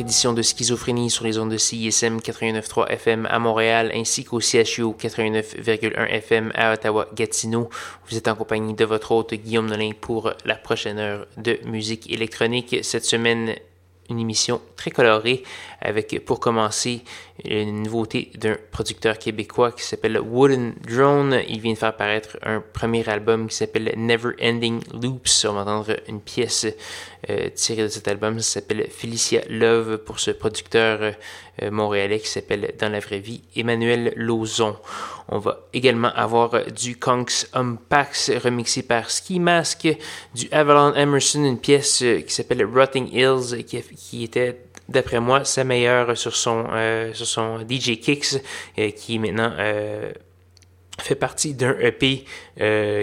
Édition de Schizophrénie sur les ondes de CISM 89.3 FM à Montréal ainsi qu'au CHU 89.1 FM à Ottawa-Gatineau. Vous êtes en compagnie de votre hôte Guillaume Nolin pour la prochaine heure de musique électronique. Cette semaine, une émission très colorée avec, pour commencer, une nouveauté d'un producteur québécois qui s'appelle Wooden Drone. Il vient de faire paraître un premier album qui s'appelle Never Ending Loops. On va entendre une pièce euh, tirée de cet album. Ça s'appelle Felicia Love pour ce producteur euh, montréalais qui s'appelle Dans la vraie vie Emmanuel Lauzon. On va également avoir du Konks Umpax remixé par Ski Mask, du Avalon Emerson, une pièce euh, qui s'appelle Rotting Hills qui, qui était d'après moi, sa meilleure sur son, euh, sur son DJ Kicks, euh, qui maintenant euh, fait partie d'un EP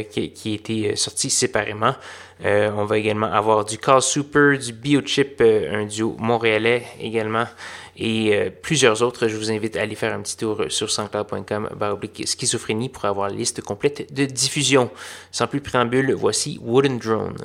qui, qui, a été sorti séparément. on va également avoir du Call Super, du Biochip, un duo montréalais également, et plusieurs autres. Je vous invite à aller faire un petit tour sur sanscloud.com schizophrénie pour avoir la liste complète de diffusion. Sans plus préambule, voici Wooden Drone.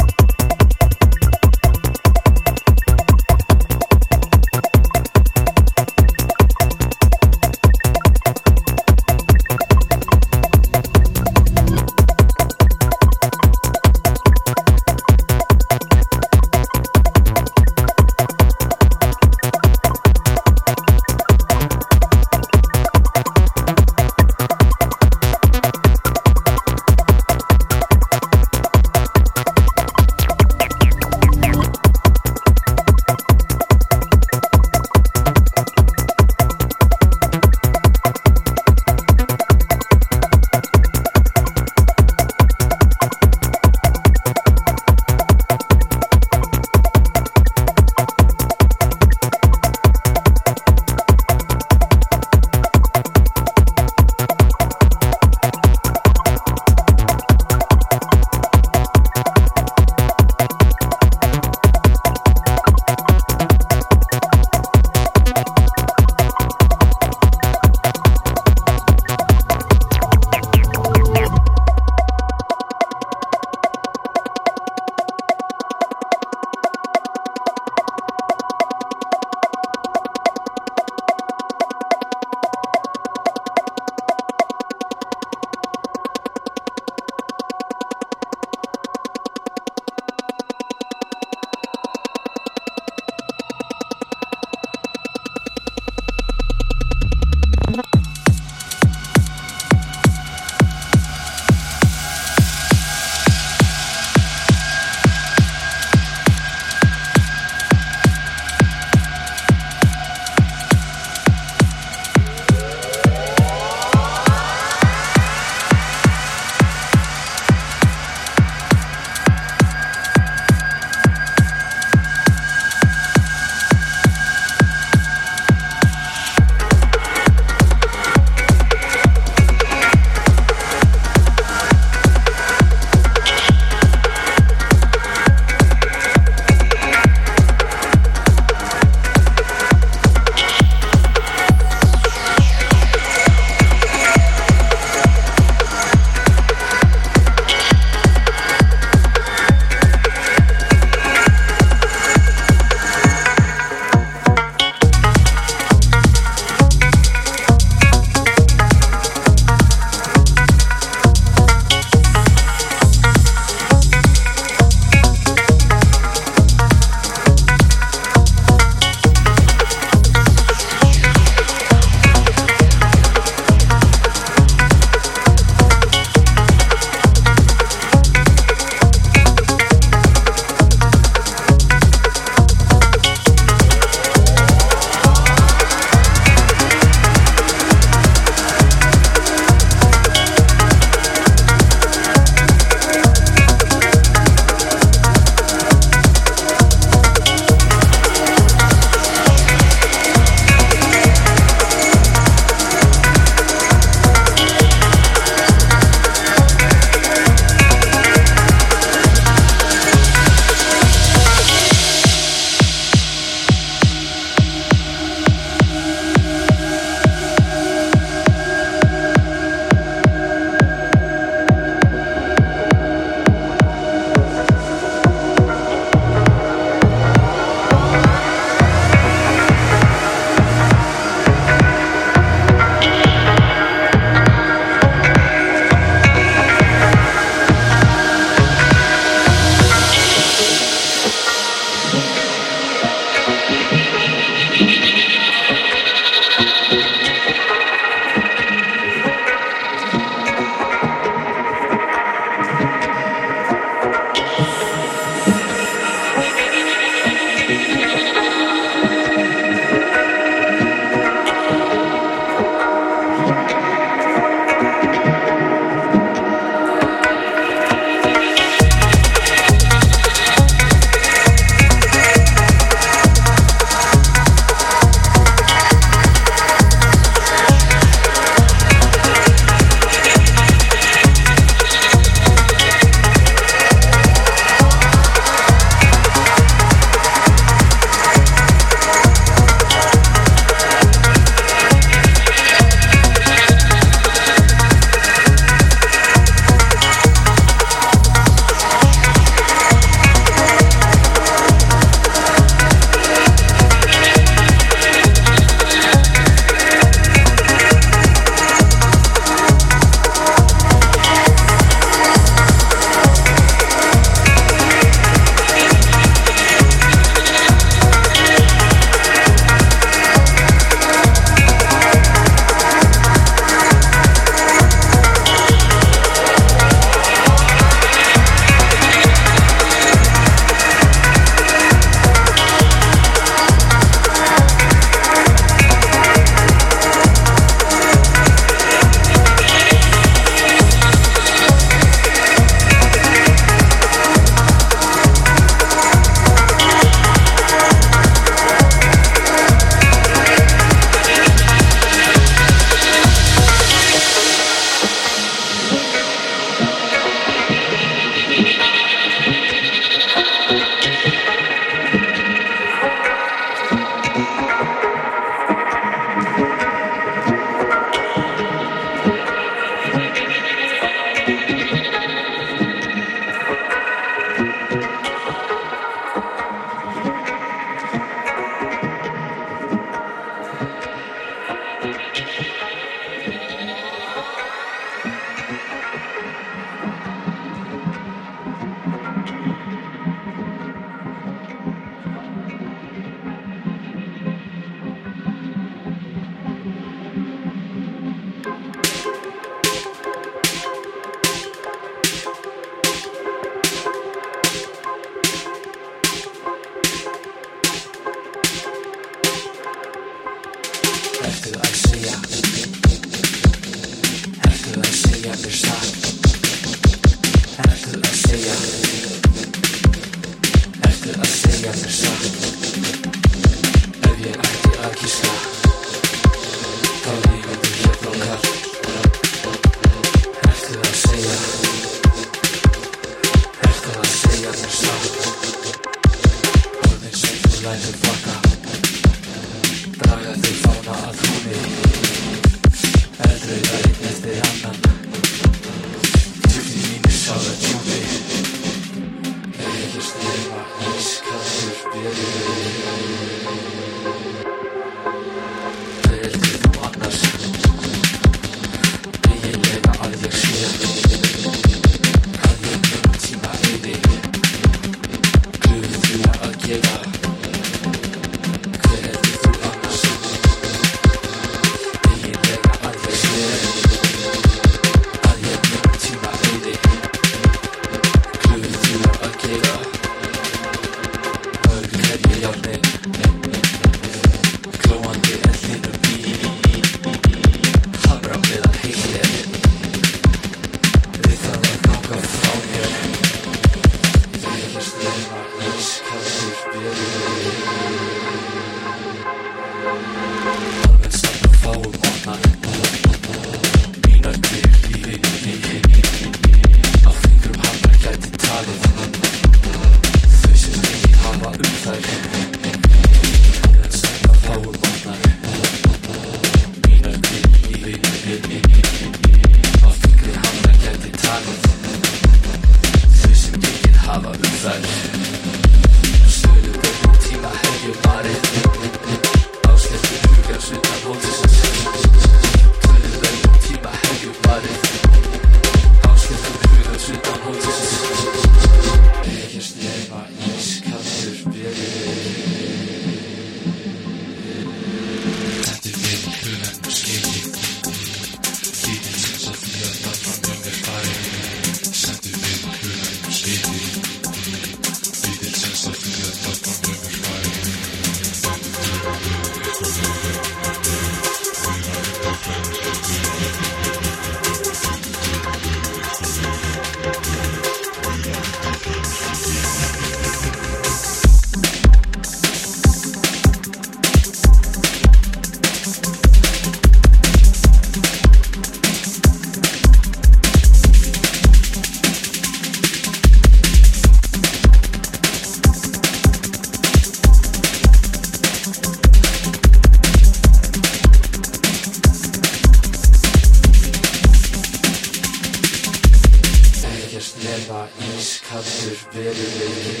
ískaldur verulegir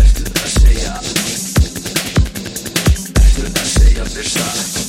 Ertu að segja Ertu að segja mér satt?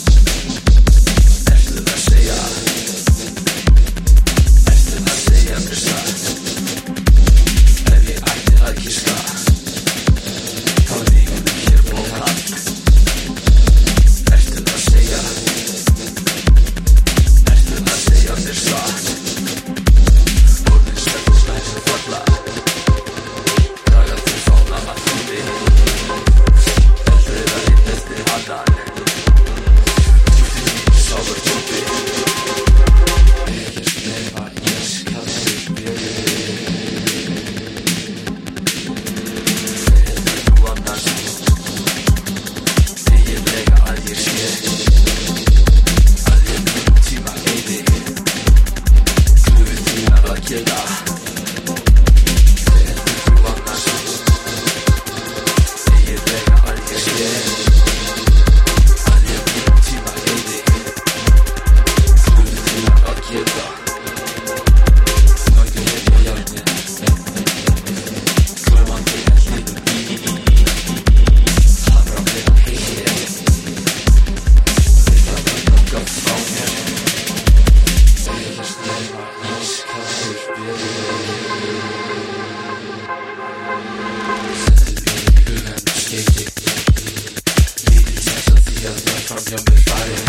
of this body.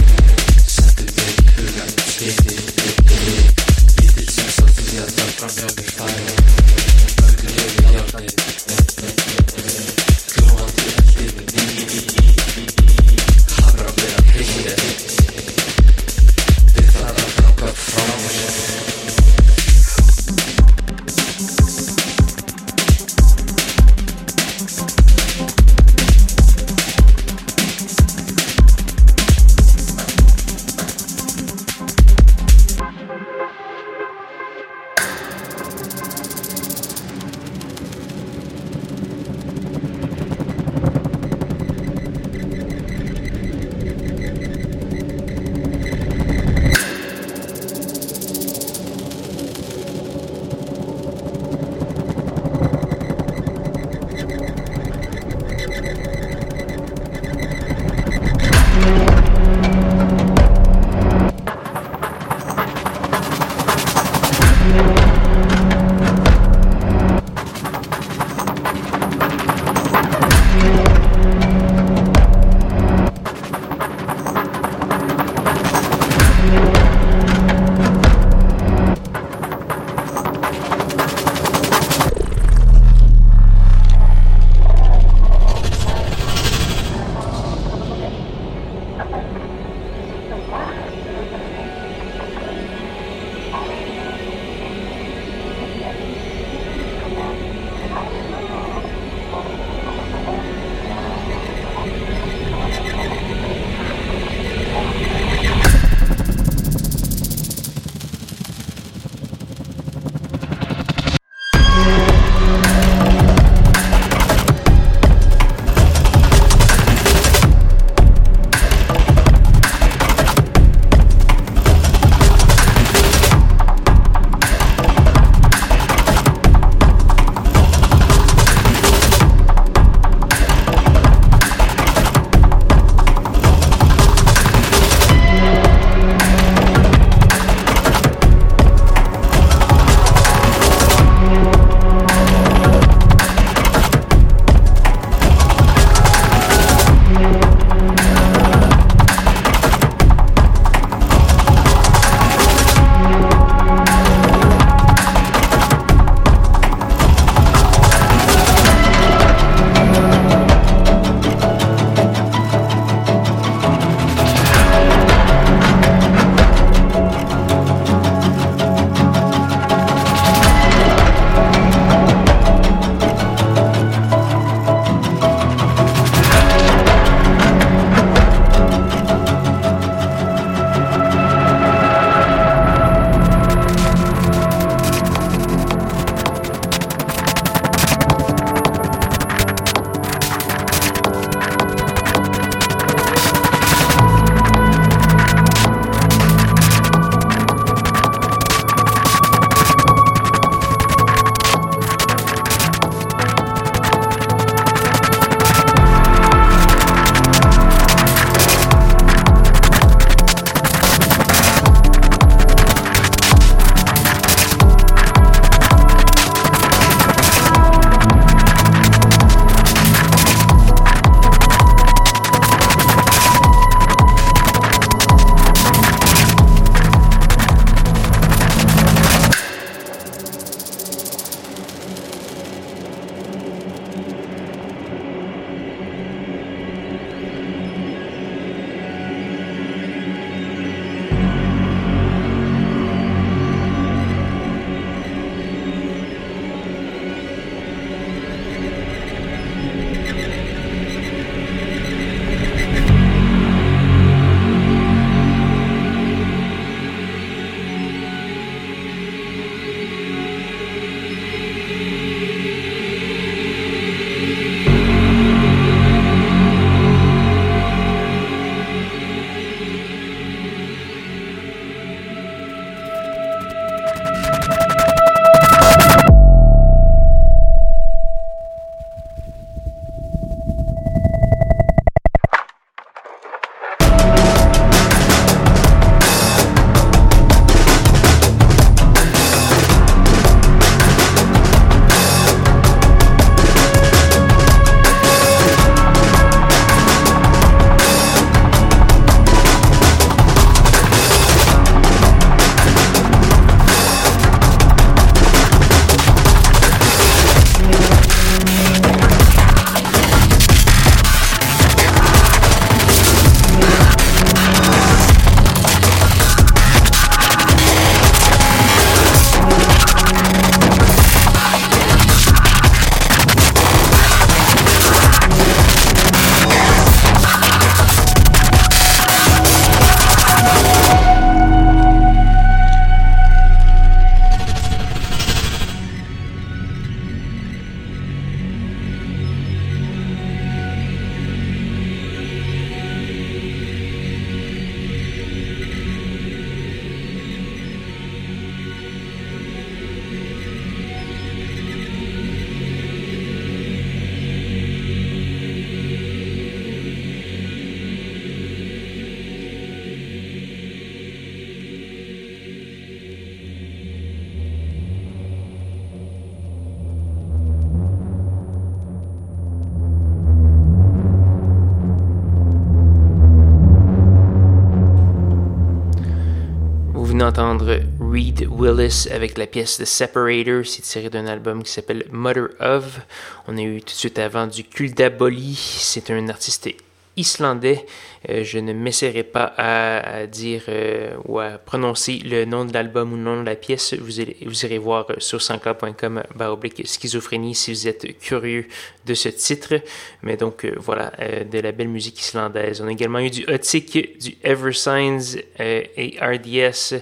Avec la pièce The Separator. C'est tiré d'un album qui s'appelle Mother of. On a eu tout de suite avant du Kuldaboli. C'est un artiste islandais. Euh, je ne m'essaierai pas à, dire euh, ou à prononcer le nom de l'album ou le nom de la pièce. Vous, irez voir sur sanscloud.com baroblique schizophrénie si vous êtes curieux de ce titre. Mais donc euh, voilà, de la belle musique islandaise. On a également eu du Otik, du Eversigns et RDS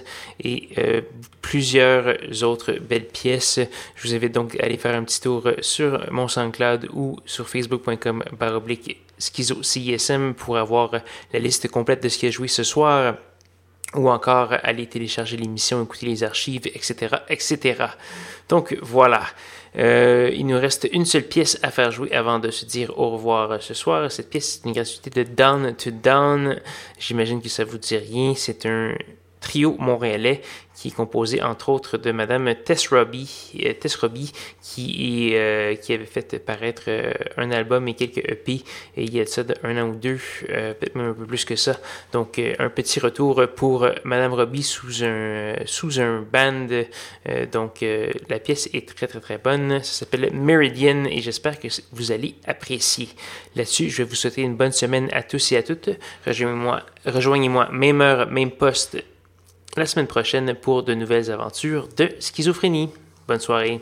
et plusieurs autres belles pièces. Je vous invite donc à aller faire un petit tour sur mon SoundCloud ou sur facebook.com baroblique Schizo pour avoir la liste complète de ce qui a joué ce soir ou encore aller télécharger l'émission, écouter les archives, etc., etc. Donc voilà. Euh, il nous reste une seule pièce à faire jouer avant de se dire au revoir ce soir. Cette pièce, c'est une gratuité de Down to Down. J'imagine que ça vous dit rien. C'est un trio montréalais qui est composé entre autres de Madame Tess Robbie, euh, Tess euh, qui avait fait paraître euh, un album et quelques EP et il y a ça d'un an ou deux, peut-être même un peu plus que ça. Donc un petit retour pour Madame Robbie sous un sous un band. donc la pièce est très très très bonne. Ça s'appelle Meridian et j'espère que vous allez apprécier. Là-dessus, je vais vous souhaiter une bonne semaine à tous et à toutes. Rejoignez-moi, rejoignez-moi même heure, même poste la semaine prochaine pour de nouvelles aventures de schizophrénie. Bonne soirée.